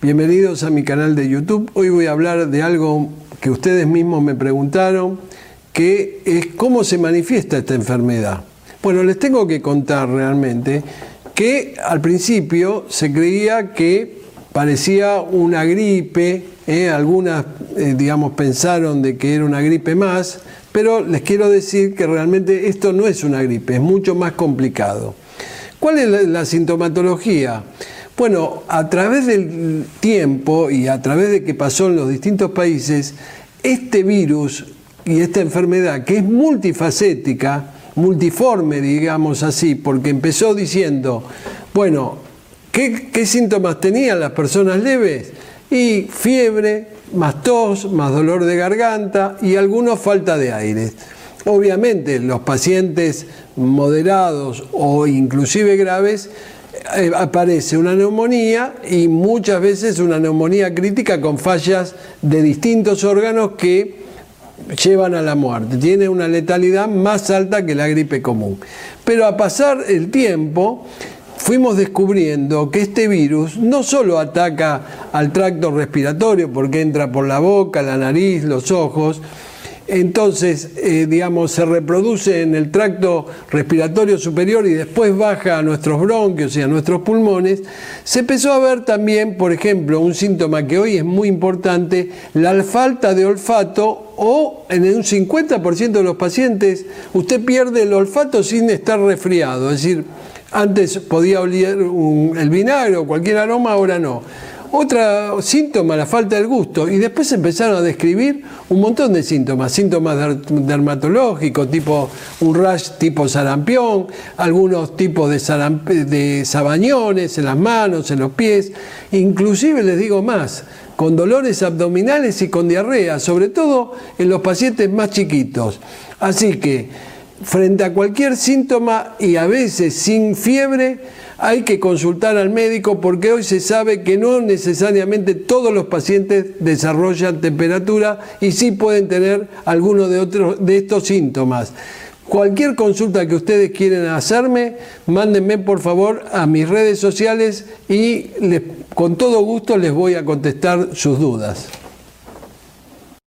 Bienvenidos a mi canal de YouTube. Hoy voy a hablar de algo que ustedes mismos me preguntaron, que es cómo se manifiesta esta enfermedad. Bueno, les tengo que contar realmente que al principio se creía que parecía una gripe, ¿eh? algunas, eh, digamos, pensaron de que era una gripe más, pero les quiero decir que realmente esto no es una gripe, es mucho más complicado. ¿Cuál es la, sintomatología? Bueno, a través del tiempo y a través de que pasó en los distintos países, este virus y esta enfermedad, que es multifacética, multiforme, digamos así, porque empezó diciendo, bueno, ¿qué, qué síntomas tenían las personas leves? Y fiebre, más tos, más dolor de garganta y algunos falta de aire. Obviamente los pacientes moderados o inclusive graves eh, aparece una neumonía y muchas veces una neumonía crítica con fallas de distintos órganos que llevan a la muerte. Tiene una letalidad más alta que la gripe común. Pero a pasar el tiempo, fuimos descubriendo que este virus no solo ataca al tracto respiratorio, porque entra por la boca, la nariz, los ojos, entonces, eh, digamos, se reproduce en el tracto respiratorio superior y después baja a nuestros bronquios y a nuestros pulmones, se empezó a ver también, por ejemplo, un síntoma que hoy es muy importante, la falta de olfato o en un 50% de los pacientes usted pierde el olfato sin estar resfriado, es decir, antes podía oler el vinagre o cualquier aroma, ahora no. Otro síntoma, la falta del gusto. Y después empezaron a describir un montón de síntomas. Síntomas dermatológicos, tipo un rash tipo sarampión, algunos tipos de, de sabañones en las manos, en los pies. Inclusive les digo más, con dolores abdominales y con diarrea, sobre todo en los pacientes más chiquitos. Así que frente a cualquier síntoma y a veces sin fiebre, hay que consultar al médico porque hoy se sabe que no necesariamente todos los pacientes desarrollan temperatura y sí pueden tener alguno de, otros, de estos síntomas. Cualquier consulta que ustedes quieren hacerme, mándenme por favor a mis redes sociales y con todo gusto les voy a contestar sus dudas.